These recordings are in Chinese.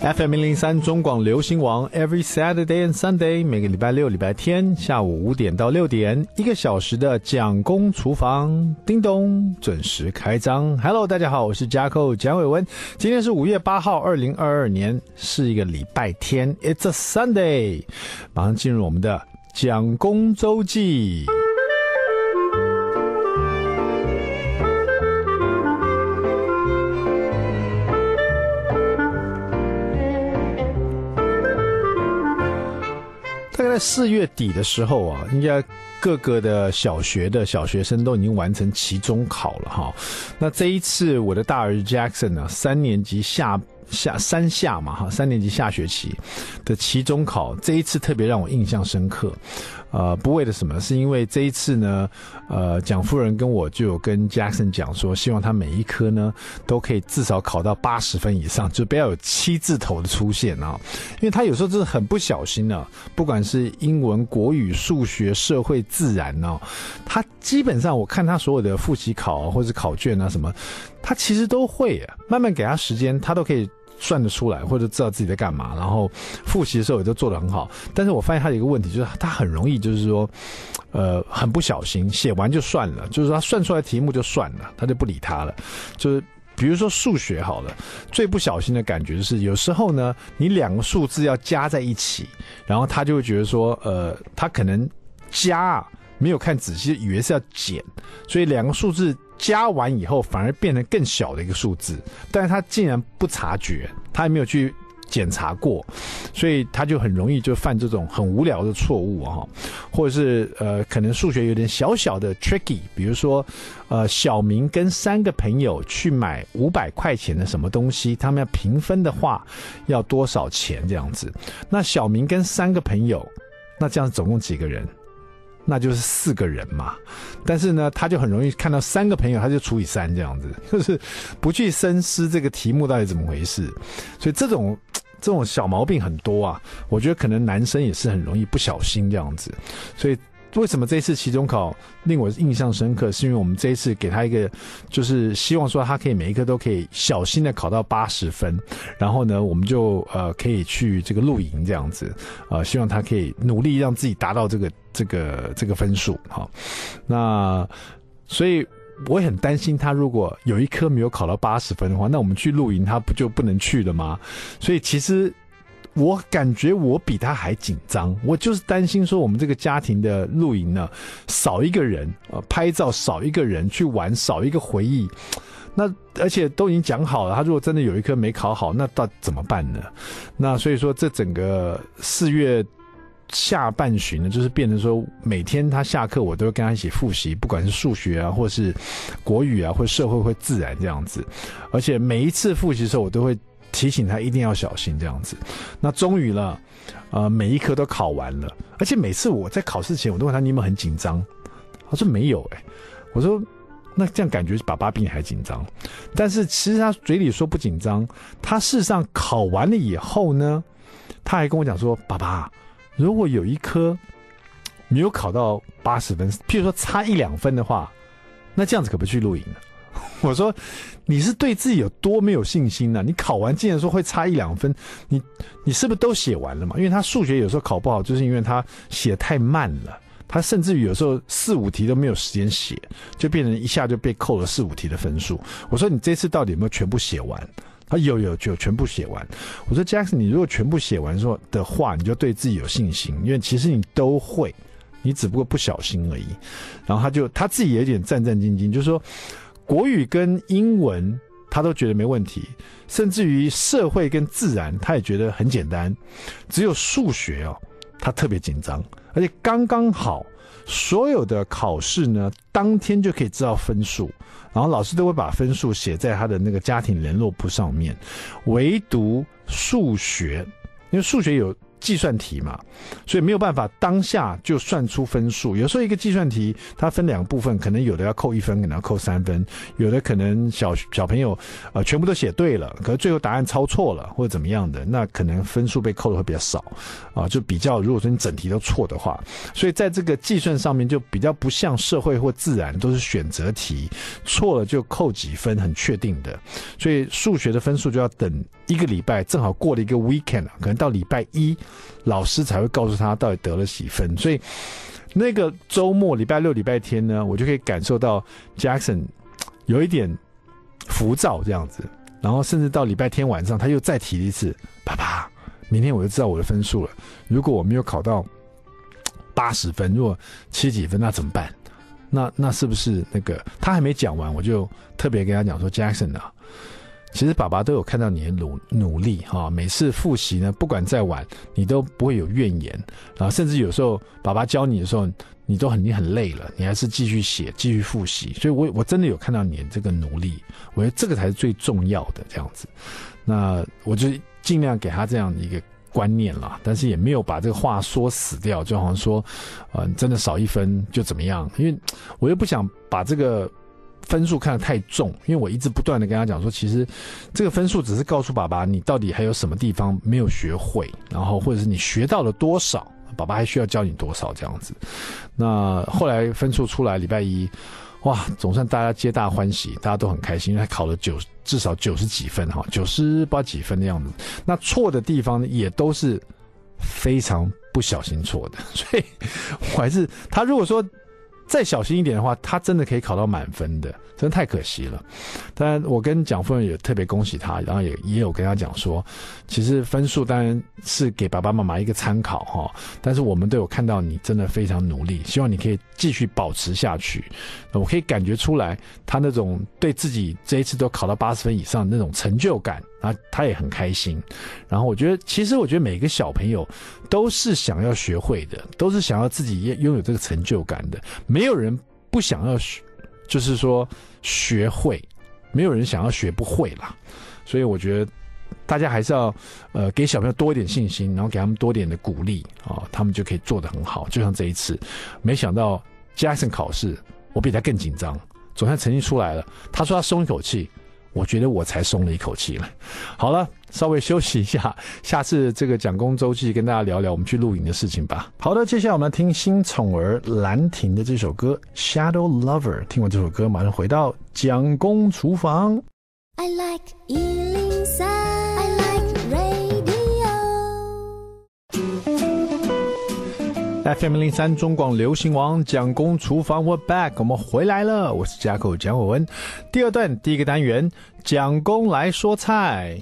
FM 零零三中广流行网，Every Saturday and Sunday，每个礼拜六、礼拜天下午五点到六点，一个小时的蒋公厨房，叮咚准时开张。Hello，大家好，我是 jack 蒋伟文，今天是五月八号，二零二二年，是一个礼拜天，It's a Sunday，马上进入我们的蒋公周记。在四月底的时候啊，应该各个的小学的小学生都已经完成期中考了哈。那这一次我的大儿子 Jackson 呢，三年级下。下三下嘛哈，三年级下学期的期中考，这一次特别让我印象深刻。呃，不为了什么，是因为这一次呢，呃，蒋夫人跟我就有跟 Jackson 讲说，希望他每一科呢都可以至少考到八十分以上，就不要有七字头的出现啊。因为他有时候真的很不小心呢、不管是英文、国语、数学、社会、自然呢、他基本上我看他所有的复习考啊，或者考卷啊什么，他其实都会啊。慢慢给他时间，他都可以。算得出来，或者知道自己在干嘛，然后复习的时候也都做得很好。但是我发现他有一个问题，就是他很容易就是说，呃，很不小心写完就算了，就是他算出来题目就算了，他就不理他了。就是比如说数学好了，最不小心的感觉是有时候呢，你两个数字要加在一起，然后他就会觉得说，呃，他可能加没有看仔细，以为是要减，所以两个数字。加完以后反而变成更小的一个数字，但是他竟然不察觉，他也没有去检查过，所以他就很容易就犯这种很无聊的错误哈，或者是呃可能数学有点小小的 tricky，比如说呃小明跟三个朋友去买五百块钱的什么东西，他们要平分的话要多少钱这样子？那小明跟三个朋友，那这样总共几个人？那就是四个人嘛，但是呢，他就很容易看到三个朋友，他就除以三这样子，就是不去深思这个题目到底怎么回事，所以这种这种小毛病很多啊。我觉得可能男生也是很容易不小心这样子，所以。为什么这次期中考令我印象深刻？是因为我们这一次给他一个，就是希望说他可以每一科都可以小心的考到八十分，然后呢，我们就呃可以去这个露营这样子，呃，希望他可以努力让自己达到这个这个这个分数哈。那所以我也很担心他如果有一科没有考到八十分的话，那我们去露营他不就不能去了吗？所以其实。我感觉我比他还紧张，我就是担心说我们这个家庭的露营呢，少一个人，呃，拍照少一个人去玩，少一个回忆，那而且都已经讲好了，他如果真的有一科没考好，那到怎么办呢？那所以说这整个四月下半旬呢，就是变成说每天他下课我都会跟他一起复习，不管是数学啊，或是国语啊，或社会或自然这样子，而且每一次复习的时候我都会。提醒他一定要小心这样子，那终于了，呃，每一科都考完了，而且每次我在考试前，我都问他你有没有很紧张，他说没有哎、我说那这样感觉爸爸比你还紧张，但是其实他嘴里说不紧张，他事实上考完了以后呢，他还跟我讲说，爸爸，如果有一科没有考到八十分，譬如说差一两分的话，那这样子可不去露营呢？我说，你是对自己有多没有信心呢、你考完竟然说会差一两分，你你是不是都写完了嘛？因为他数学有时候考不好，就是因为他写太慢了，他甚至于有时候四五题都没有时间写，就变成一下就被扣了四五题的分数。我说你这次到底有没有全部写完？他有有就全部写完。我说 Jackson，你如果全部写完说的话，你就对自己有信心，因为其实你都会，你只不过不小心而已。然后他就他自己也有点战战兢兢，就是说。国语跟英文他都觉得没问题，甚至于社会跟自然他也觉得很简单，只有数学哦，他特别紧张，而且刚刚好所有的考试呢，当天就可以知道分数，然后老师都会把分数写在他的那个家庭联络簿上面，唯独数学，因为数学有计算题嘛，所以没有办法当下就算出分数。有时候一个计算题它分两个部分，可能有的要扣一分，可能要扣三分；有的可能小小朋友呃全部都写对了，可是最后答案抄错了或者怎么样的，那可能分数被扣的会比较少啊。就比较如果说你整题都错的话，所以在这个计算上面就比较不像社会或自然都是选择题，错了就扣几分很确定的。所以数学的分数就要等一个礼拜，正好过了一个 weekend，可能到礼拜一。老师才会告诉他到底得了几分，所以那个周末礼拜六、礼拜天呢，我就可以感受到 Jackson 有一点浮躁这样子，然后甚至到礼拜天晚上，他又再提一次：“爸爸，明天我就知道我的分数了。如果我没有考到八十分，如果七几分，那怎么办？那那是不是那个他还没讲完，我就特别跟他讲说，Jackson 啊。”其实爸爸都有看到你的努努力哈，每次复习呢，不管再晚，你都不会有怨言，然后甚至有时候爸爸教你的时候，你都很你很累了，你还是继续写，继续复习。所以我我真的有看到你的这个努力，我觉得这个才是最重要的这样子。那我就尽量给他这样的一个观念了，但是也没有把这个话说死掉，就好像说，呃，真的少一分就怎么样，因为我又不想把这个。分数看得太重，因为我一直不断的跟他讲说，其实这个分数只是告诉爸爸你到底还有什么地方没有学会，然后或者是你学到了多少，爸爸还需要教你多少这样子。那后来分数出来，礼拜一，哇，总算大家皆大欢喜，大家都很开心，因为他考了九至少九十几分哈，九十八几分的样子。那错的地方也都是非常不小心错的，所以我还是他如果说。再小心一点的话，他真的可以考到满分的，真的太可惜了。当然，我跟蒋夫人也特别恭喜他，然后也也有跟他讲说，其实分数当然是给爸爸妈妈一个参考哈，但是我们都有看到你真的非常努力，希望你可以继续保持下去。我可以感觉出来，他那种对自己这一次都考到八十分以上那种成就感。啊，他也很开心。然后我觉得，其实我觉得每个小朋友都是想要学会的，都是想要自己拥有这个成就感的。没有人不想要学，就是说学会，没有人想要学不会啦。所以我觉得大家还是要呃给小朋友多一点信心，然后给他们多点的鼓励啊，他们就可以做得很好。就像这一次，没想到 Jackson 考试，我比他更紧张。总算成绩出来了，他说他松一口气。我觉得我才松了一口气了。好了，稍微休息一下，下次这个蒋工周记跟大家聊聊我们去露营的事情吧。好的，接下来我们来听新宠儿兰亭的这首歌《Shadow Lover》。听完这首歌，马上回到蒋工厨房。I like 103 FM 零三中广流行王蒋公厨房，We're back，我们回来了。我是家口蒋伟文。第二段第一个单元，蒋公来说菜。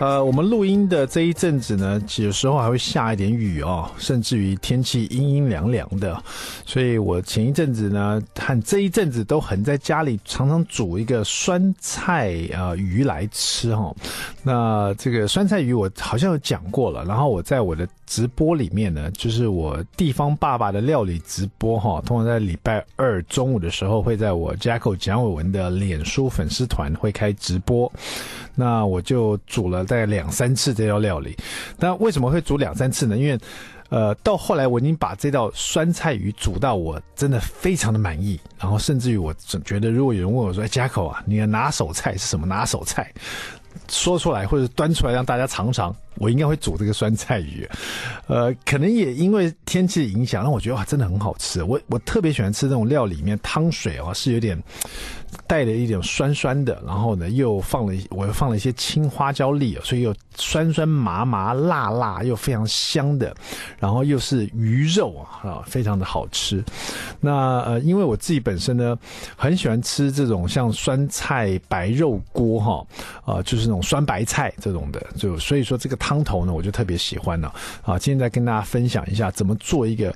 呃，我们录音的这一阵子呢，有时候还会下一点雨哦，甚至于天气阴阴凉凉的，所以我前一阵子呢，和这一阵子都很在家里，常常煮一个酸菜啊、鱼来吃、哦。那这个酸菜鱼我好像有讲过了，然后我在我的直播里面呢，就是我地方爸爸的料理直播哈、通常在礼拜二中午的时候会在我 Jacko 蒋伟文的脸书粉丝团会开直播，那我就煮了。大概两三次这道料理，但为什么会煮两三次呢？因为，呃，到后来我已经把这道酸菜鱼煮到我真的非常的满意，然后甚至于我总觉得，如果有人问我说：“哎，家口啊，你的拿手菜是什么？拿手菜？”说出来或者端出来让大家尝尝，我应该会煮这个酸菜鱼。呃，可能也因为天气影响，让我觉得哇，真的很好吃。我我特别喜欢吃这种料里面汤水哦，是有点。带了一点酸酸的，然后呢，又放了我又放了一些青花椒粒，所以又酸酸麻麻辣辣又非常香的，然后又是鱼肉啊，非常的好吃。那呃，因为我自己本身呢，很喜欢吃这种像酸菜白肉锅哈，啊、就是那种酸白菜这种的，就所以说这个汤头呢，我就特别喜欢了啊。今天再跟大家分享一下怎么做一个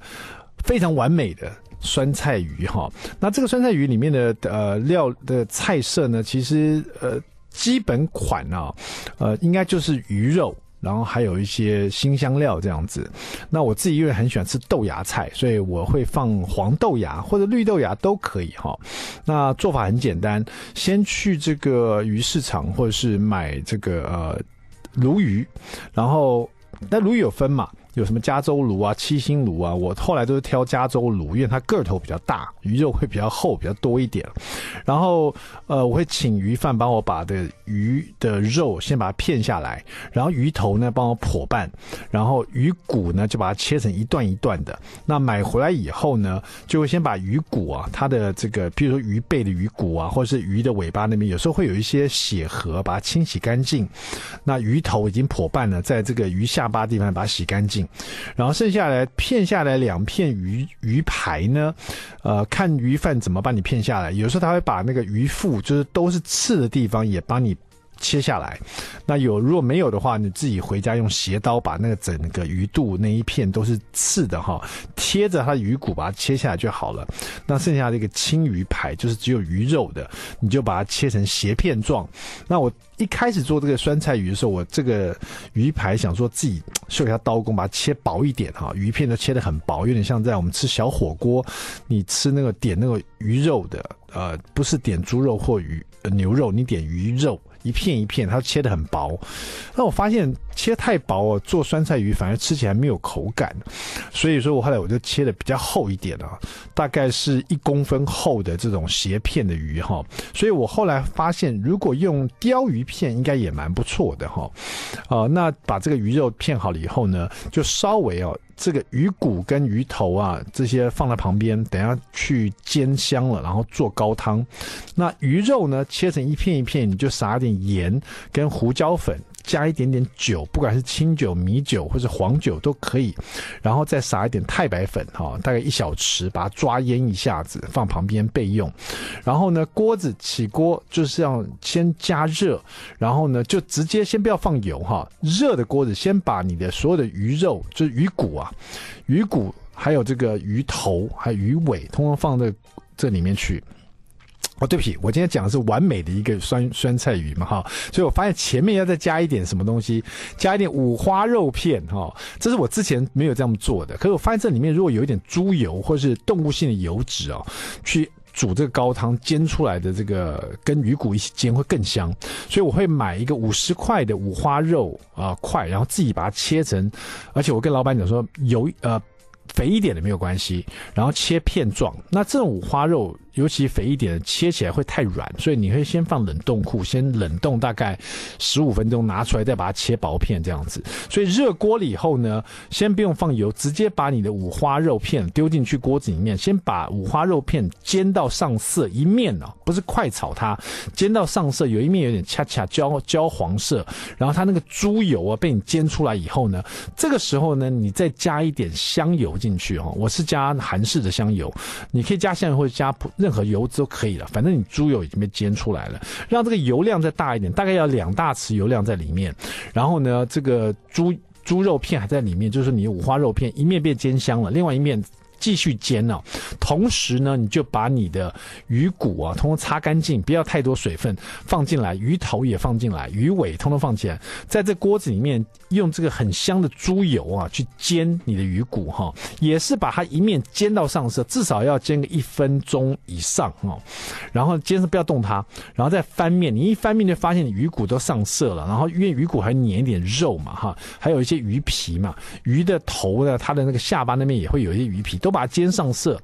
非常完美的。酸菜鱼哈，那这个酸菜鱼里面的呃料的菜色呢，其实呃基本款啊，呃应该就是鱼肉，然后还有一些辛香料这样子。那我自己因为很喜欢吃豆芽菜，所以我会放黄豆芽或者绿豆芽都可以哈。那做法很简单，先去这个鱼市场或者是买这个呃鲈鱼，然后那鲈鱼有分嘛？有什么加州鲈啊、七星鲈啊？我后来都是挑加州鲈，因为它个头比较大，鱼肉会比较厚、比较多一点。然后，呃，我会请鱼贩帮我把的鱼的肉先把它片下来，然后鱼头呢帮我剖半，然后鱼骨呢就把它切成一段一段的。那买回来以后呢，就会先把鱼骨啊，它的这个，比如说鱼背的鱼骨啊，或者是鱼的尾巴那边，有时候会有一些血盒，把它清洗干净。那鱼头已经剖半了，在这个鱼下巴地方把它洗干净。然后剩下来片下来两片鱼鱼排呢，呃，看鱼贩怎么帮你片下来。有时候他会把那个鱼腹，就是都是刺的地方，也帮你。切下来，那有如果没有的话，你自己回家用斜刀把那个整个鱼肚那一片都是刺的哈，贴着它的鱼骨把它切下来就好了。那剩下这个青鱼排就是只有鱼肉的，你就把它切成斜片状。那我一开始做这个酸菜鱼的时候，我这个鱼排想说自己秀一下刀工，把它切薄一点哈，鱼片都切得很薄，有点像在我们吃小火锅，你吃那个点那个鱼肉的，呃，不是点猪肉或鱼、牛肉，你点鱼肉。一片一片，它切得很薄。那我发现切太薄哦，做酸菜鱼反而吃起来没有口感。所以说我后来我就切的比较厚一点啊，大概是一公分厚的这种斜片的鱼哈。所以我后来发现，如果用鲷鱼片应该也蛮不错的哈。啊，那把这个鱼肉片好了以后呢，就稍微哦。这个鱼骨跟鱼头啊，这些放在旁边，等下去煎香了，然后做高汤。那鱼肉呢，切成一片一片，你就撒点盐跟胡椒粉。加一点点酒，不管是清酒、米酒或者黄酒都可以，然后再撒一点太白粉，哈，大概一小匙，把它抓腌一下子，放旁边备用。然后呢，锅子起锅就是要先加热，然后呢就直接先不要放油，哈，热的锅子先把你的所有的鱼肉，就是鱼骨啊，鱼骨还有这个鱼头还有鱼尾，通通放在这里面去。哦，对不起，我今天讲的是完美的一个酸酸菜鱼嘛，哈，所以我发现前面要再加一点什么东西，加一点五花肉片，哈，这是我之前没有这样做的。可是我发现这里面如果有一点猪油或是动物性的油脂哦，去煮这个高汤煎出来的这个跟鱼骨一起煎会更香，所以我会买一个五十块的五花肉啊块，然后自己把它切成，而且我跟老板讲说油呃肥一点的没有关系，然后切片状。那这种五花肉。尤其肥一点的，切起来会太软，所以你会先放冷冻库，先冷冻大概十五分钟，拿出来再把它切薄片这样子。所以热锅了以后呢，先不用放油，直接把你的五花肉片丢进去锅子里面，先把五花肉片煎到上色，一面哦，不是快炒它，煎到上色，有一面有点恰恰焦焦黄色，然后它那个猪油啊被你煎出来以后呢，这个时候呢，你再加一点香油进去哦，我是加韩式的香油，你可以加香油或者加普。任何油脂都可以了，反正你猪油已经被煎出来了，让这个油量再大一点，大概要两大匙油量在里面。然后呢，这个猪猪肉片还在里面，就是你五花肉片一面变煎香了，另外一面。继续煎哦，同时呢，你就把你的鱼骨啊，通通擦干净，不要太多水分，放进来，鱼头也放进来，鱼尾通通放进来，在这锅子里面用这个很香的猪油啊去煎你的鱼骨哈，也是把它一面煎到上色，至少要煎个一分钟以上哦，然后煎是不要动它，然后再翻面，你一翻面就发现鱼骨都上色了，然后因为鱼骨还粘一点肉嘛哈，还有一些鱼皮嘛，鱼的头呢，它的那个下巴那边也会有一些鱼皮都。把它煎上色，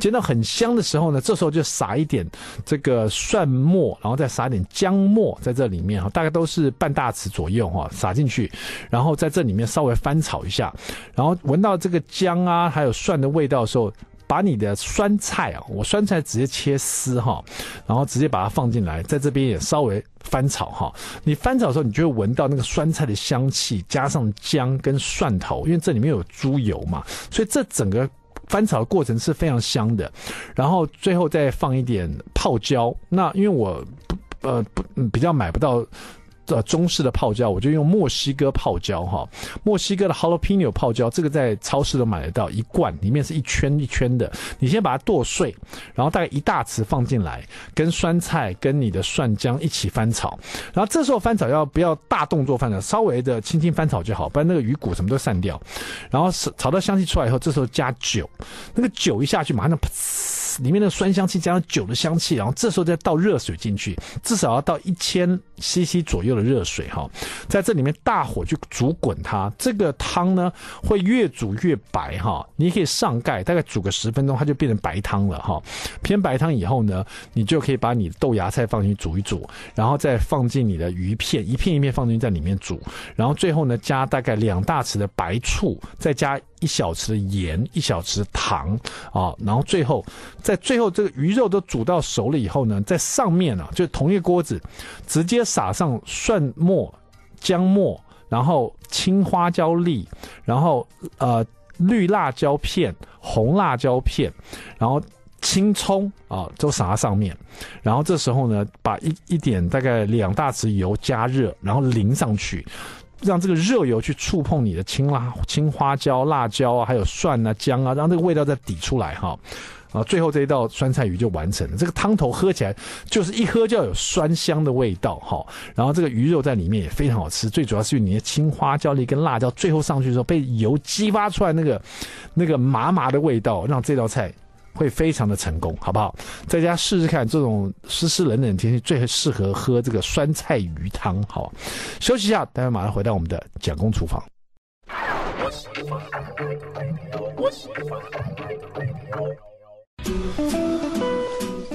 煎到很香的时候呢，这时候就撒一点这个蒜末，然后再撒一点姜末在这里面哈，大概都是半大匙左右哈，撒进去，然后在这里面稍微翻炒一下，然后闻到这个姜啊还有蒜的味道的时候，把你的酸菜啊，我酸菜直接切丝哈，然后直接把它放进来，在这边也稍微翻炒哈。你翻炒的时候，你就会闻到那个酸菜的香气，加上姜跟蒜头，因为这里面有猪油嘛，所以这整个。翻炒的过程是非常香的，然后最后再放一点泡椒。那因为我不呃不比较买不到呃中式的泡椒，我就用墨西哥泡椒哈，墨西哥的 Jalapeno 泡椒，这个在超市都买得到，一罐里面是一圈一圈的，你先把它剁碎，然后大概一大匙放进来，跟酸菜跟你的蒜姜一起翻炒，然后这时候翻炒要不要大动作翻炒，稍微的轻轻翻炒就好，不然那个鱼骨什么都散掉，然后炒到香气出来以后，这时候加酒，那个酒一下去，马上啪里面的酸香气加上酒的香气，然后这时候再倒热水进去，至少要倒一千 CC 左右热水哈，在这里面大火去煮滚它，这个汤呢会越煮越白哈，你可以上盖，大概煮个十分钟，它就变成白汤了哈。偏白汤以后呢，你就可以把你的豆芽菜放进去煮一煮，然后再放进你的鱼片，一片一片放进去在里面煮，然后最后呢加大概两大匙的白醋，再加。一小匙盐，一小匙糖啊，然后最后在最后这个鱼肉都煮到熟了以后呢，在上面啊，就同一个锅子，直接撒上蒜末、姜末，然后青花椒粒，然后呃绿辣椒片、红辣椒片，然后青葱啊，都撒在上面，然后这时候呢，把一一点大概两大匙油加热，然后淋上去。让这个热油去触碰你的青辣、青花椒、辣椒啊，还有蒜啊、姜啊，让这个味道再抵出来哈。啊，最后这一道酸菜鱼就完成了。这个汤头喝起来就是一喝就要有酸香的味道哈。然后这个鱼肉在里面也非常好吃，最主要是你的青花椒粒跟辣椒最后上去的时候被油激发出来那个那个麻麻的味道，让这道菜。会非常的成功，好不好？在家试试看，这种湿湿冷冷的天气最适合喝这个酸菜鱼汤。好，休息一下，待会马上回到我们的蒋公厨房。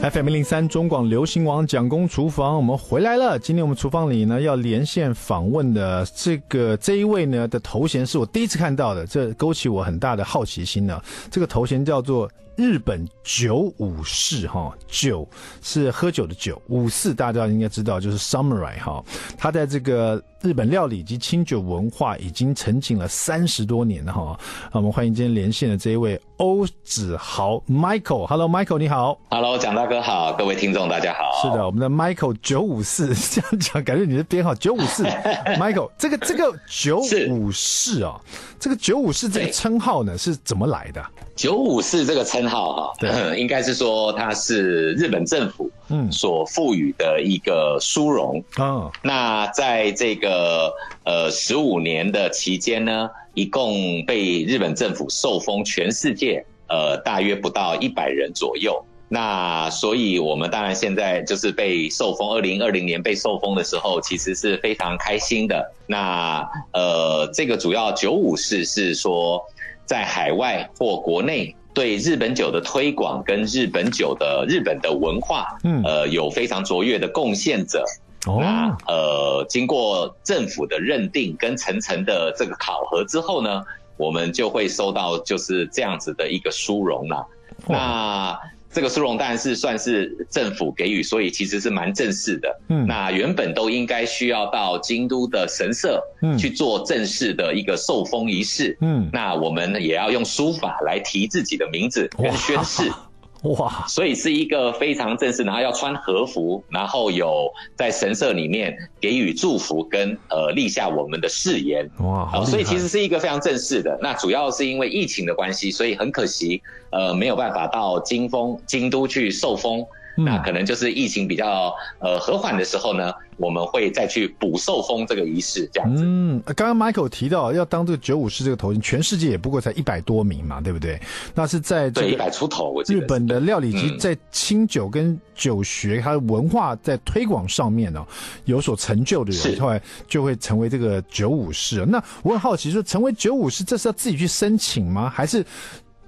FM 零零三中广流行网蒋公厨房，我们回来了。今天我们厨房里呢要连线访问的这个这一位呢的头衔是我第一次看到的，这勾起我很大的好奇心呢。这个头衔叫做。日本九武士哈，酒是喝酒的酒，武士大家应该知道就是 samurai 哈，他在这个日本料理及清酒文化已经沉浸了三十多年了哈。我们欢迎今天连线的这一位欧子豪 Michael，Hello Michael 你好，Hello 蒋大哥好，各位听众大家好。是的，我们的 Michael 九武士 这样讲，感觉你的编号九五四 Michael 这个这个九武士啊，这个九武士这个称号呢是怎么来的？酒武士这个称号哈，对，应该是说它是日本政府嗯所赋予的一个殊荣啊。那在这个呃十五年的期间呢，一共被日本政府受封全世界呃大约不到一百人左右。那所以我们当然现在就是被受封，二零二零年被受封的时候，其实是非常开心的。那呃这个主要九五式是说。在海外或国内对日本酒的推广跟日本酒的日本的文化，嗯，呃，有非常卓越的贡献者。哦，那呃，经过政府的认定跟层层的这个考核之后呢，我们就会收到就是这样子的一个殊荣了。那。这个殊荣当然是算是政府给予，所以其实是蛮正式的。嗯，那原本都应该需要到京都的神社，嗯，去做正式的一个受封仪式。嗯，那我们也要用书法来提自己的名字跟宣誓。哇，所以是一个非常正式，然后要穿和服，然后有在神社里面给予祝福跟呃立下我们的誓言。哇，好，所以其实是一个非常正式的。那主要是因为疫情的关系，所以很可惜，呃，没有办法到金峰京都去受封。嗯、那可能就是疫情比较呃和缓的时候呢，我们会再去补受封这个仪式这样子。嗯，刚刚 Michael 提到要当这个九武士这个头衔，全世界也不过才一百多名嘛，对不对？那是在这个一百出头，日本的料理及在清酒跟酒学它的文化在推广上面呢、哦、有所成就的人，后来就会成为这个九武士。那我很好奇，说成为九武士，这是要自己去申请吗？还是？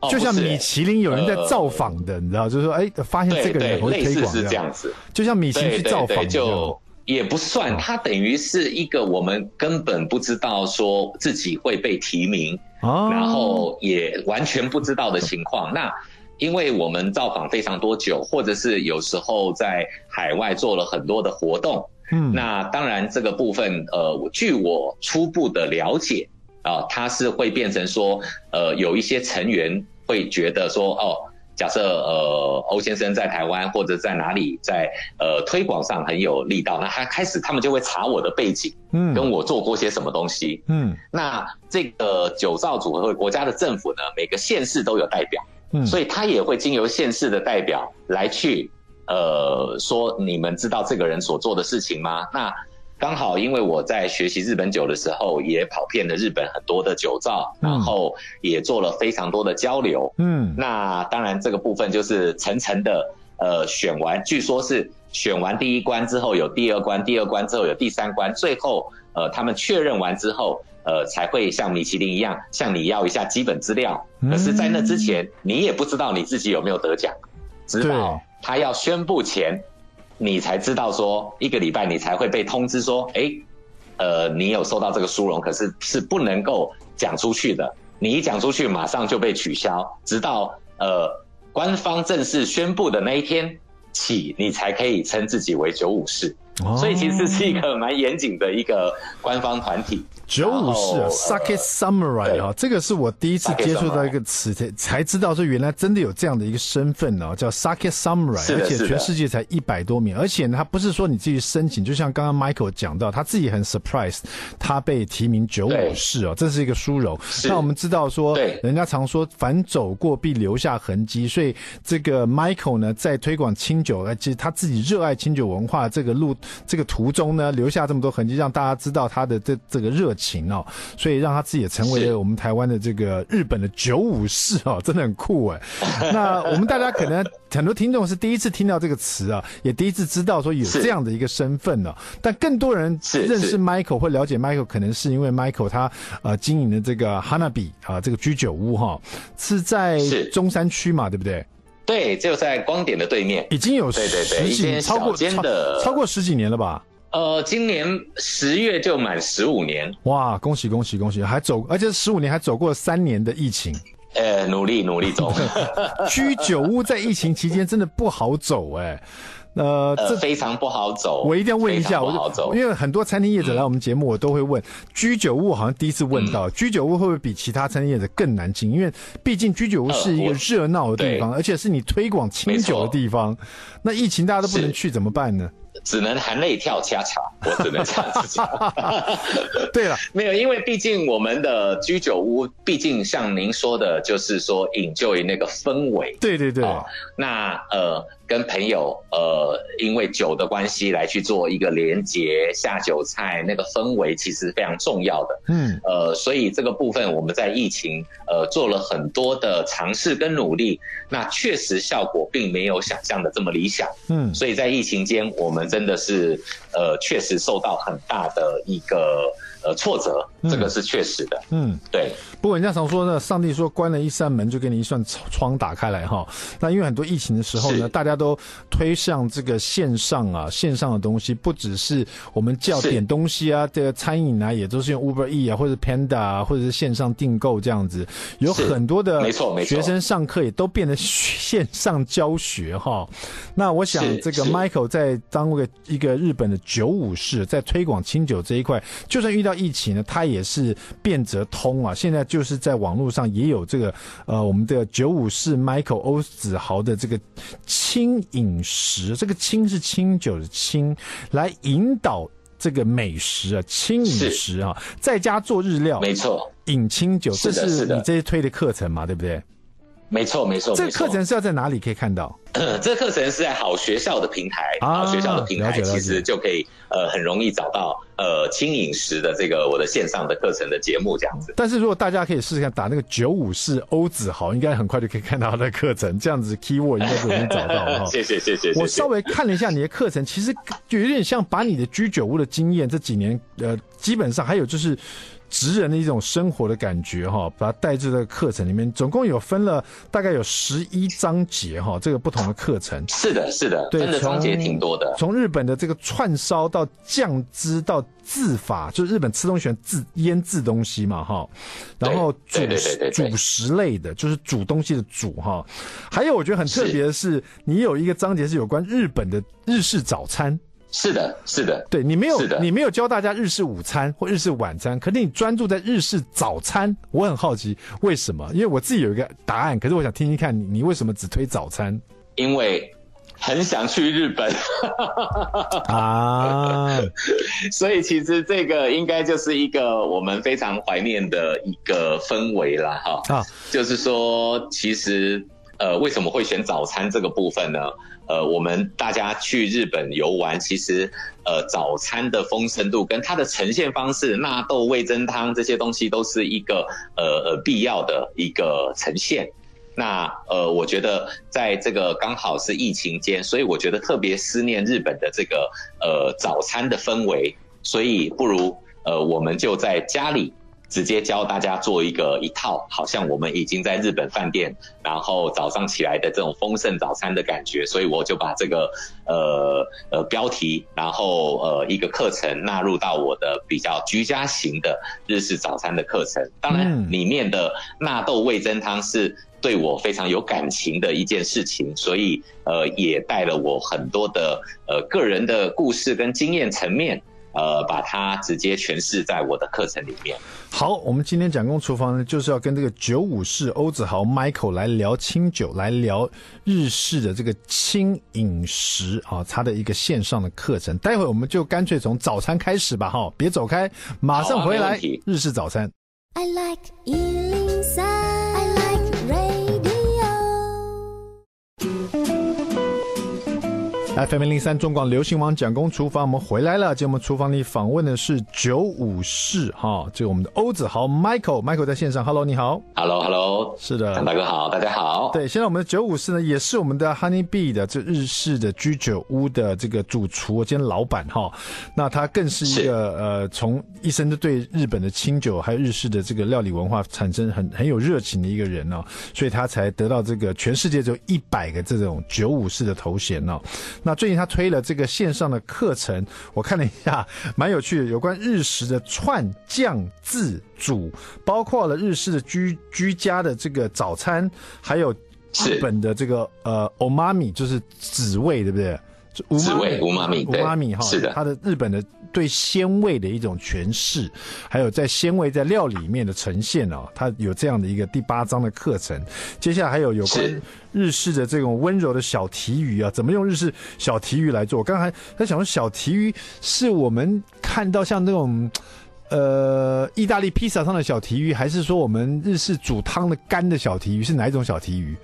就像米其林有人在造访的，你知道，就是说，哎，发现这个人会推广，是这样子。就像米其林去造访，就也不算，它等于是一个我们根本不知道说自己会被提名，然后也完全不知道的情况。那因为我们造访非常多久，或者是有时候在海外做了很多的活动，嗯，那当然这个部分，呃，据我初步的了解啊，它是会变成说，呃，有一些成员。会觉得说哦，假设呃欧先生在台湾或者在哪里在呃推广上很有力道，那他开始他们就会查我的背景，嗯，跟我做过些什么东西，嗯，那这个酒造组合会国家的政府呢，每个县市都有代表，嗯，所以他也会经由县市的代表来去呃说，你们知道这个人所做的事情吗？那刚好，因为我在学习日本酒的时候，也跑遍了日本很多的酒造，嗯、然后也做了非常多的交流。嗯，那当然这个部分就是层层的，呃，选完，据说是选完第一关之后有第二关，第二关之后有第三关，最后呃他们确认完之后，呃才会像米其林一样向你要一下基本资料。可是，在那之前，你也不知道你自己有没有得奖，直到他要宣布前。你才知道说，一个礼拜你才会被通知说，哎，呃，你有收到这个殊荣，可是是不能够讲出去的。你一讲出去，马上就被取消，直到呃官方正式宣布的那一天起，你才可以称自己为酒武士。哦。所以其实是一个蛮严谨的一个官方团体。酒武士啊，Sake Samurai 啊，这个是我第一次接触到一个词，才才知道说原来真的有这样的一个身份哦，叫 Sake Samurai，而且全世界才一百多名，而且呢，他不是说你自己申请，就像刚刚 Michael 讲到，他自己很 surprise，他被提名九五式哦，这是一个殊荣。那我们知道说，人家常说凡走过必留下痕迹，所以这个 Michael 呢，在推广清酒，而且他自己热爱清酒文化这个路这个途中呢，留下这么多痕迹，让大家知道他的这这个热情哦，所以让他自己也成为了我们台湾的这个日本的九武士哦，真的很酷哎。那我们大家可能很多听众是第一次听到这个词啊，也第一次知道说有这样的一个身份呢。但更多人认识 Michael 或了解 Michael，可能是因为 Michael 他呃经营的这个 Hanabi 啊这个居酒屋哈，是在中山区嘛，对不对？对，就在光点的对面，已经有十几年，超过超超过十几年了吧？呃，今年十月就满十五年，哇！恭喜恭喜恭喜，还走，而且十五年还走过三年的疫情，呃，努力努力走。居酒屋在疫情期间真的不好走哎、欸。呃，这非常不好走。我一定要问一下，我因为很多餐厅业者来我们节目，我都会问居酒屋，好像第一次问到居酒屋会不会比其他餐厅业者更难进？因为毕竟居酒屋是一个热闹的地方，而且是你推广清酒的地方。那疫情大家都不能去，怎么办呢？只能含泪跳恰恰，我只能这样子讲。对了，没有，因为毕竟我们的居酒屋，毕竟像您说的，就是说引就于那个氛围。对对对。哦、那呃。跟朋友，呃，因为酒的关系来去做一个连结，下酒菜，那个氛围其实非常重要的。嗯，呃，所以这个部分我们在疫情，呃，做了很多的尝试跟努力，那确实效果并没有想象的这么理想。嗯，所以在疫情间，我们真的是，呃，确实受到很大的一个。呃，挫折，这个是确实的。嗯，对。不过人家常说呢，上帝说关了一扇门，就给你一扇窗打开来哈。那因为很多疫情的时候呢，大家都推向这个线上啊，线上的东西，不只是我们叫点东西啊，这个餐饮啊，也都是用 Uber E 啊，或者 Panda 啊，或者是线上订购这样子。有很多的没错没错，学生上课也都变得线上教学哈。那我想这个 Michael 在当个一个日本的九五式，在推广清酒这一块，就算遇到疫情呢，他也是变则通啊！现在就是在网络上也有这个呃，我们的九五式 Michael 欧子豪的这个轻饮食，这个轻是清酒的轻，来引导这个美食啊，轻饮食啊，在家做日料，没错，饮清酒，这是你这些推的课程嘛，对不对？没错，没错。这个课程是要在哪里可以看到？呃，这个课程是在好学校的平台，啊、好学校的平台其实就可以呃很容易找到呃轻饮食的这个我的线上的课程的节目这样子。但是如果大家可以试试看打那个九五式欧子豪，应该很快就可以看到他的课程，这样子 keyword 应该就容易找到哈。谢谢谢谢。我稍微看了一下你的课程，其实就有点像把你的居酒屋的经验这几年呃基本上还有就是。职人的一种生活的感觉哈，把它带至这个课程里面，总共有分了大概有十一章节哈，这个不同的课程。是的，是的，对，分的章节挺多的。从日本的这个串烧到酱汁到制法，就是日本吃东西喜欢制腌制东西嘛哈，然后主主食类的，就是煮东西的煮哈。还有我觉得很特别的是，是你有一个章节是有关日本的日式早餐。是的，是的，对你没有，是的，你没有教大家日式午餐或日式晚餐，可是你专注在日式早餐。我很好奇为什么？因为我自己有一个答案，可是我想听听看你，你为什么只推早餐？因为很想去日本 啊，所以其实这个应该就是一个我们非常怀念的一个氛围了哈。啊，就是说，其实呃，为什么会选早餐这个部分呢？呃，我们大家去日本游玩，其实呃，早餐的丰盛度跟它的呈现方式，纳豆味噌汤这些东西都是一个呃呃必要的一个呈现。那呃，我觉得在这个刚好是疫情间，所以我觉得特别思念日本的这个呃早餐的氛围，所以不如呃，我们就在家里。直接教大家做一个一套，好像我们已经在日本饭店，然后早上起来的这种丰盛早餐的感觉，所以我就把这个呃呃标题，然后呃一个课程纳入到我的比较居家型的日式早餐的课程。当然，里面的纳豆味噌汤是对我非常有感情的一件事情，所以呃也带了我很多的呃个人的故事跟经验层面。呃，把它直接诠释在我的课程里面。好，我们今天讲工厨房呢，就是要跟这个九五式欧子豪 Michael 来聊清酒，来聊日式的这个轻饮食啊，他的一个线上的课程。待会我们就干脆从早餐开始吧，哈，别走开，马上回来。日式早餐。I like FM 零零三中广流行网蒋公厨房，我们回来了。今天我们厨房里访问的是九五式哈，这个我们的欧子豪 Michael，Michael 在线上，Hello，你好，Hello，Hello，是的，大哥好，大家好。对，现在我们的九五式呢，也是我们的 Honey Bee 的这日式的居酒屋的这个主厨兼老板哈。那他更是一个呃，从一生都对日本的清酒还有日式的这个料理文化产生很很有热情的一个人哦，所以他才得到这个全世界只有一百个这种九五式的头衔哦。那最近他推了这个线上的课程，我看了一下，蛮有趣的，有关日食的串酱自煮，包括了日式的居居家的这个早餐，还有日本的这个呃，omami 就是紫味，对不对？紫味，umami，对，umami 哈，是的，它的日本的。对鲜味的一种诠释，还有在鲜味在料里面的呈现哦，它有这样的一个第八章的课程。接下来还有有关日式的这种温柔的小提鱼啊，怎么用日式小提鱼来做？刚才在想说，小提鱼是我们看到像那种呃意大利披萨上的小提鱼，还是说我们日式煮汤的干的小提鱼？是哪一种小提鱼？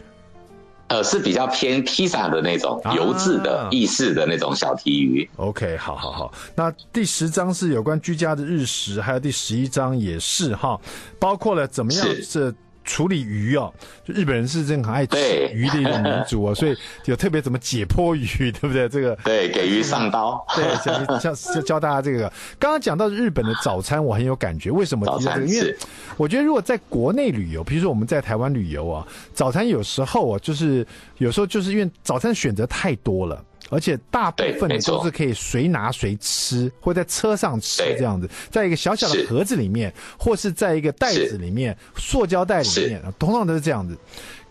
呃，是比较偏披萨的那种油渍的意式的那种小提鱼。啊、OK，好好好。那第十章是有关居家的日食，还有第十一章也是哈，包括了怎么样是。处理鱼哦，就日本人是真的很爱吃鱼的一种民族哦，所以有特别怎么解剖鱼，对不对？这个对，给鱼上刀，对，教教教大家这个。刚刚讲到日本的早餐，我很有感觉。为什么提到这个？因为我觉得如果在国内旅游，比如说我们在台湾旅游啊，早餐有时候啊，就是有时候就是因为早餐选择太多了。而且大部分的都是可以随拿随吃，或在车上吃这样子，在一个小小的盒子里面，或是在一个袋子里面，塑胶袋里面，通常都是这样子。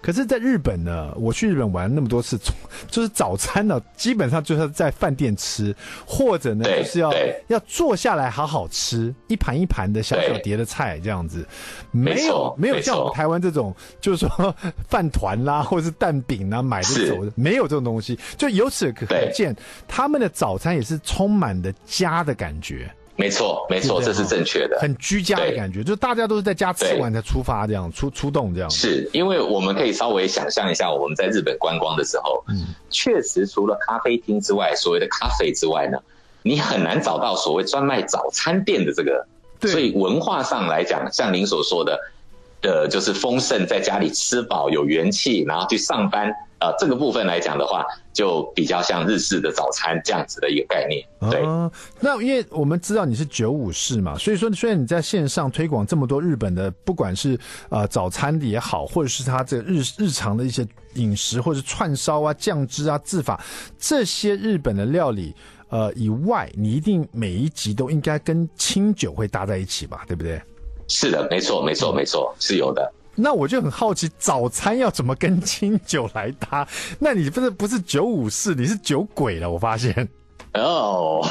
可是，在日本呢，我去日本玩那么多次，就是早餐呢，基本上就是在饭店吃，或者呢，就是要要坐下来好好吃，一盘一盘的小小碟的菜这样子，没有没有像我们台湾这种，就是说饭团啦，或者是蛋饼啦，买的走的，没有这种东西。就由此可见，他们的早餐也是充满的家的感觉。没错，没错，这是正确的，很居家的感觉，就大家都是在家吃完才出发，这样出出动这样。是因为我们可以稍微想象一下，我们在日本观光的时候，嗯，确实除了咖啡厅之外，所谓的咖啡之外呢，你很难找到所谓专卖早餐店的这个。对。所以文化上来讲，像您所说的，呃，就是丰盛，在家里吃饱有元气，然后去上班。呃，这个部分来讲的话，就比较像日式的早餐这样子的一个概念。对，啊、那因为我们知道你是九五式嘛，所以说虽然你在线上推广这么多日本的，不管是呃早餐的也好，或者是他这个日日常的一些饮食，或者是串烧啊、酱汁啊、制法这些日本的料理，呃以外，你一定每一集都应该跟清酒会搭在一起吧，对不对？是的，没错，没错，没错，是有的。那我就很好奇，早餐要怎么跟清酒来搭？那你不是不是九五式，你是酒鬼了？我发现。哦，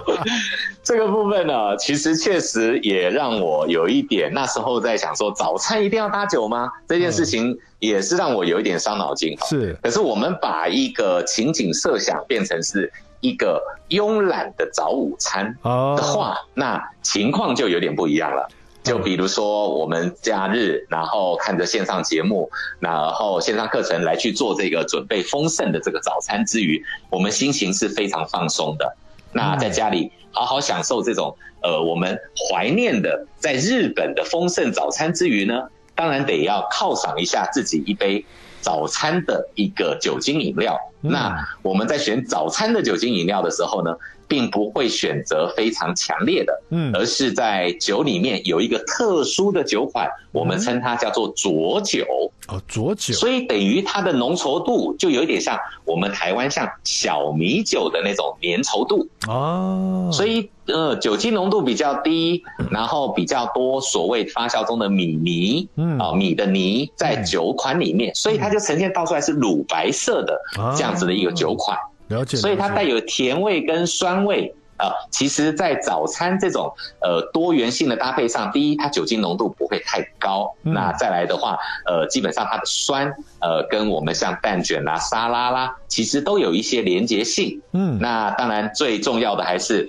这个部分呢，其实确实也让我有一点那时候在想说，早餐一定要搭酒吗？这件事情也是让我有一点伤脑筋。是，可是我们把一个情景设想变成是一个慵懒的早午餐的话，那情况就有点不一样了。就比如说，我们假日，然后看着线上节目，然后线上课程来去做这个准备丰盛的这个早餐之余，我们心情是非常放松的。那在家里好好享受这种呃我们怀念的在日本的丰盛早餐之余呢，当然得要犒赏一下自己一杯早餐的一个酒精饮料。那我们在选早餐的酒精饮料的时候呢，并不会选择非常强烈的，嗯，而是在酒里面有一个特殊的酒款，我们称它叫做浊酒。哦，浊酒。所以等于它的浓稠度就有一点像我们台湾像小米酒的那种粘稠度。哦。所以呃，酒精浓度比较低，然后比较多所谓发酵中的米泥，嗯，啊，米的泥在酒款里面，所以它就呈现倒出来是乳白色的这样子的一个酒款。了解，所以它带有甜味跟酸味啊、呃。其实，在早餐这种呃多元性的搭配上，第一，它酒精浓度不会太高。嗯、那再来的话，呃，基本上它的酸呃跟我们像蛋卷啦、沙拉啦，其实都有一些连结性。嗯，那当然最重要的还是，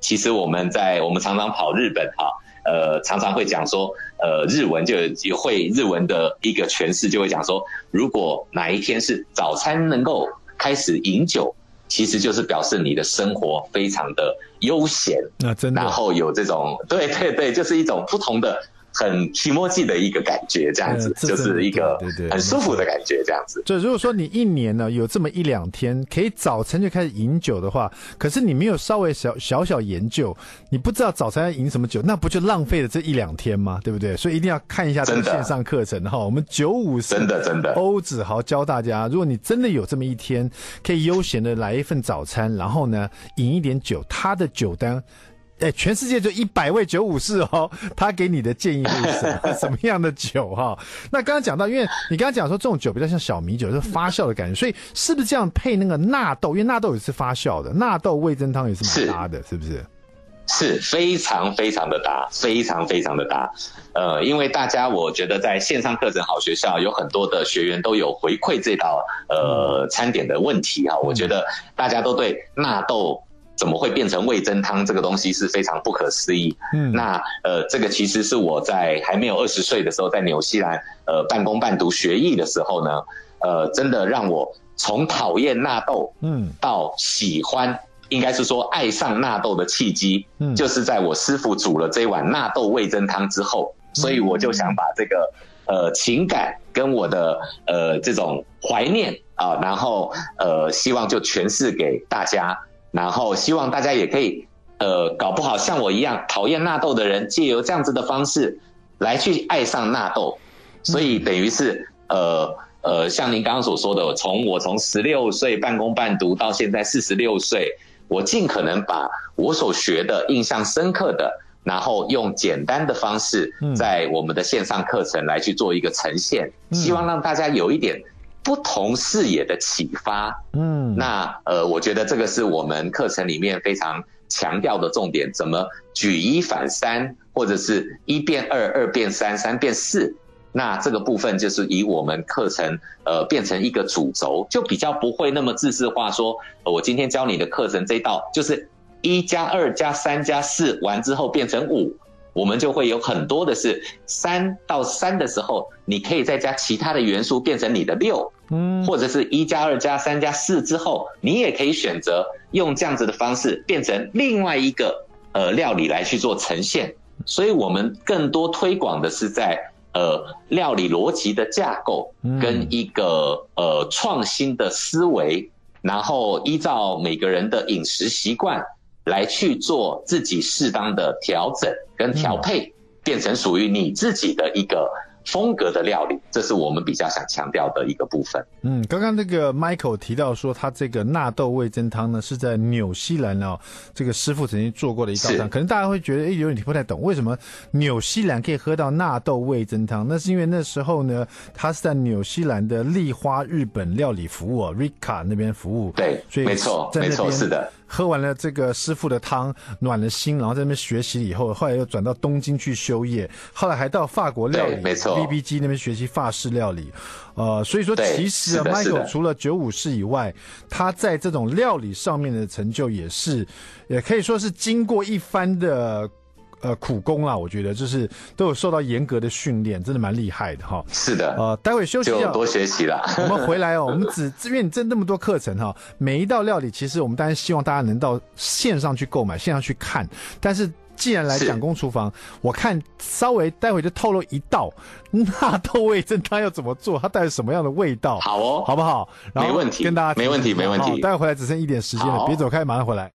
其实我们在我们常常跑日本哈，呃，常常会讲说，呃，日文就有会日文的一个诠释，就会讲说，如果哪一天是早餐能够。开始饮酒，其实就是表示你的生活非常的悠闲，那真的，然后有这种，对对对，就是一种不同的。很提莫记的一个感觉，这样子就是一个很舒服的感觉，这样子。就如果说你一年呢有这么一两天可以早晨就开始饮酒的话，可是你没有稍微小小小研究，你不知道早餐要饮什么酒，那不就浪费了这一两天吗？对不对？所以一定要看一下这个线上课程哈。我们九五四真的真的欧子豪教大家，如果你真的有这么一天，可以悠闲的来一份早餐，然后呢饮一点酒，他的酒单。哎，全世界就一百位九五四哦，他给你的建议是什么，什么样的酒哈？那刚刚讲到，因为你刚刚讲说这种酒比较像小米酒，是发酵的感觉，所以是不是这样配那个纳豆？因为纳豆也是发酵的，纳豆味增汤也是蛮搭的，是，是不是？是非常非常的搭，非常非常的搭。呃，因为大家我觉得在线上课程好学校有很多的学员都有回馈这道呃餐点的问题啊，我觉得大家都对纳豆。怎么会变成味噌汤？这个东西是非常不可思议。嗯，那呃，这个其实是我在还没有二十岁的时候，在纽西兰呃半工半读学艺的时候呢，呃，真的让我从讨厌纳豆，嗯，到喜欢，嗯、应该是说爱上纳豆的契机，嗯，就是在我师傅煮了这一碗纳豆味噌汤之后，所以我就想把这个呃情感跟我的呃这种怀念啊，然后呃希望就诠释给大家。然后希望大家也可以，呃，搞不好像我一样讨厌纳豆的人，借由这样子的方式来去爱上纳豆，所以等于是，呃呃，像您刚刚所说的，从我从十六岁半工半读到现在四十六岁，我尽可能把我所学的印象深刻的，然后用简单的方式，在我们的线上课程来去做一个呈现，希望让大家有一点。不同视野的启发，嗯，那呃，我觉得这个是我们课程里面非常强调的重点，怎么举一反三，或者是一变二，二变三，三变四，那这个部分就是以我们课程呃变成一个主轴，就比较不会那么自私化说，说、呃、我今天教你的课程这一道就是一加二加三加四完之后变成五。我们就会有很多的是三到三的时候，你可以再加其他的元素变成你的六，嗯，或者是一加二加三加四之后，你也可以选择用这样子的方式变成另外一个呃料理来去做呈现。所以我们更多推广的是在呃料理逻辑的架构跟一个呃创新的思维，然后依照每个人的饮食习惯。来去做自己适当的调整跟调配，变成属于你自己的一个风格的料理，这是我们比较想强调的一个部分。嗯，刚刚那个 Michael 提到说，他这个纳豆味噌汤呢，是在纽西兰哦，这个师傅曾经做过的一道汤。可能大家会觉得，哎，有点听不太懂，为什么纽西兰可以喝到纳豆味噌汤？那是因为那时候呢，他是在纽西兰的丽花日本料理服务、哦、Rika 那边服务。对，所以没错，没错，是的。喝完了这个师傅的汤，暖了心，然后在那边学习以后，后来又转到东京去修业，后来还到法国料理，没错，VBG 那边学习法式料理。呃，所以说其实啊，Michael 除了九五式以外，他在这种料理上面的成就也是，也可以说是经过一番的。呃，苦功啦，我觉得就是都有受到严格的训练，真的蛮厉害的哈。是的，呃，待会休息要多学习啦。我们回来哦，我们只因为你这那么多课程哈，每一道料理其实我们当然希望大家能到线上去购买，线上去看。但是既然来蒋公厨房，我看稍微待会就透露一道 纳豆味噌汤要怎么做，它带有什么样的味道？好哦，好不好？没问题，跟大家没问题，没问题。待会回来只剩一点时间了，别走开，马上回来。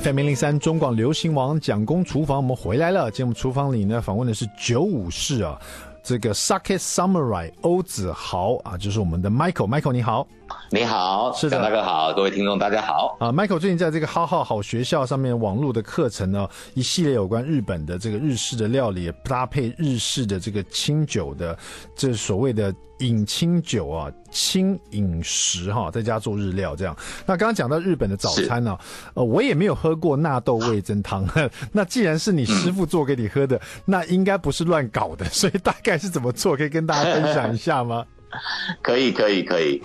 FM 零零三中广流行王蒋公厨房，我们回来了。节目厨房里呢，访问的是九五式啊，这个 Sake Samurai 欧子豪啊，就是我们的 Michael。Michael 你好，你好，是的，大哥好，各位听众大家好啊。Michael 最近在这个好好好学校上面网络的课程呢，一系列有关日本的这个日式的料理，搭配日式的这个清酒的，这所谓的。饮清酒啊，清饮食哈，在家做日料这样。那刚刚讲到日本的早餐呢、啊，呃，我也没有喝过纳豆味增汤。那既然是你师傅做给你喝的，嗯、那应该不是乱搞的，所以大概是怎么做，可以跟大家分享一下吗？可以，可以，可以。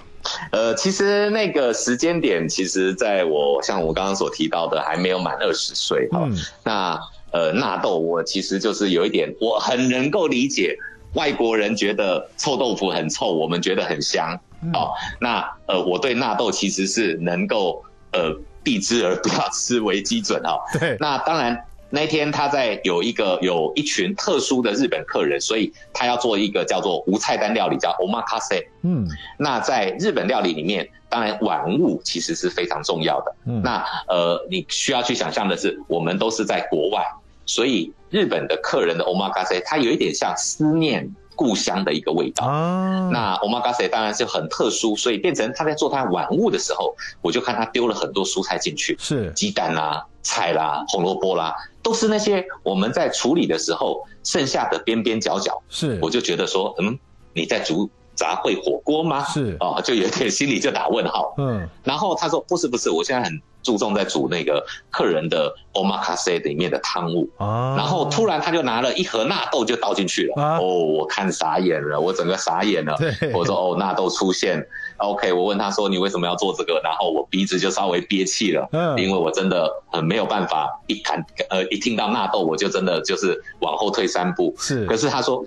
呃，其实那个时间点，其实在我像我刚刚所提到的，还没有满二十岁哈。嗯、那呃，纳豆我其实就是有一点，我很能够理解。外国人觉得臭豆腐很臭，我们觉得很香。嗯、哦，那呃，我对纳豆其实是能够呃避之而不要 吃为基准哈。哦、对。那当然，那天他在有一个有一群特殊的日本客人，所以他要做一个叫做无菜单料理，叫 omakase。嗯。那在日本料理里面，当然玩物其实是非常重要的。嗯。那呃，你需要去想象的是，我们都是在国外。所以日本的客人的 omakase，它有一点像思念故乡的一个味道。啊，那 omakase 当然是很特殊，所以变成他在做他玩物的时候，我就看他丢了很多蔬菜进去，是鸡蛋啦、菜啦、红萝卜啦，都是那些我们在处理的时候剩下的边边角角。是，我就觉得说，嗯，你在煮杂烩火锅吗？是，哦，就有点心里就打问号。嗯，然后他说不是不是，我现在很。注重在煮那个客人的 omakase 里面的汤物，啊，然后突然他就拿了一盒纳豆就倒进去了，啊、哦，我看傻眼了，我整个傻眼了，对。我说哦，纳豆出现，OK，我问他说你为什么要做这个，然后我鼻子就稍微憋气了，嗯，因为我真的很没有办法，一看呃一听到纳豆我就真的就是往后退三步，是，可是他说。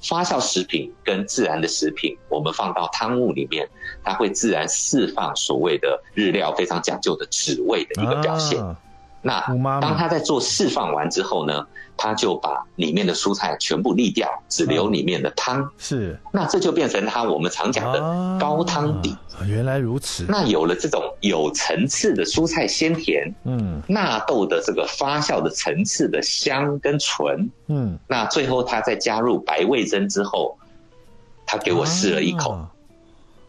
发酵食品跟自然的食品，我们放到汤物里面，它会自然释放所谓的日料非常讲究的脂味的一个表现。那当他在做释放完之后呢，他就把里面的蔬菜全部沥掉，只留里面的汤。是，那这就变成他我们常讲的高汤底。原来如此。那有了这种有层次的蔬菜鲜甜，嗯，纳豆的这个发酵的层次的香跟醇，嗯，那最后他再加入白味噌之后，他给我试了一口，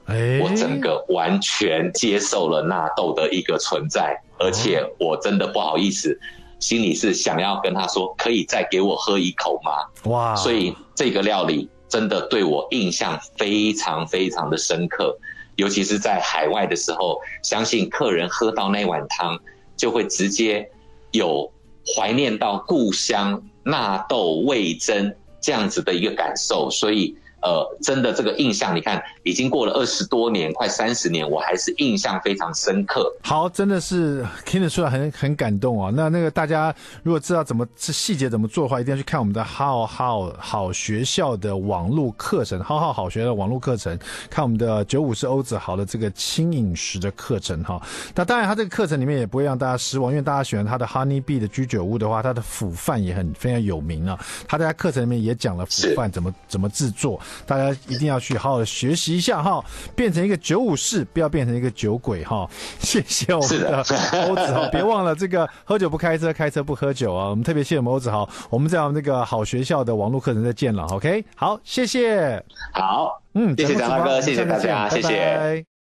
哎，我整个完全接受了纳豆的一个存在。而且我真的不好意思，心里是想要跟他说，可以再给我喝一口吗？哇！所以这个料理真的对我印象非常非常的深刻，尤其是在海外的时候，相信客人喝到那碗汤，就会直接有怀念到故乡纳豆味噌这样子的一个感受，所以。呃，真的这个印象，你看，已经过了二十多年，快三十年，我还是印象非常深刻。好，真的是听得出来很很感动啊。那那个大家如果知道怎么这细节怎么做的话，一定要去看我们的好好好学校的网络课程，好好好学的网络课程，看我们的九五式欧子豪的这个轻饮食的课程哈。那当然，他这个课程里面也不会让大家失望，因为大家喜欢他的 Honey Bee 的居酒屋的话，他的腐饭也很非常有名啊。他在课程里面也讲了腐饭怎么怎么制作。大家一定要去好好的学习一下哈，变成一个九五式，不要变成一个酒鬼哈。谢谢我们的欧子豪，别忘了这个喝酒不开车，开车不喝酒啊。我们特别谢谢我们欧子豪，我们在我们这个好学校的网络课程再见了，OK？好，谢谢。好，嗯，谢谢张大哥，谢谢大家，谢谢。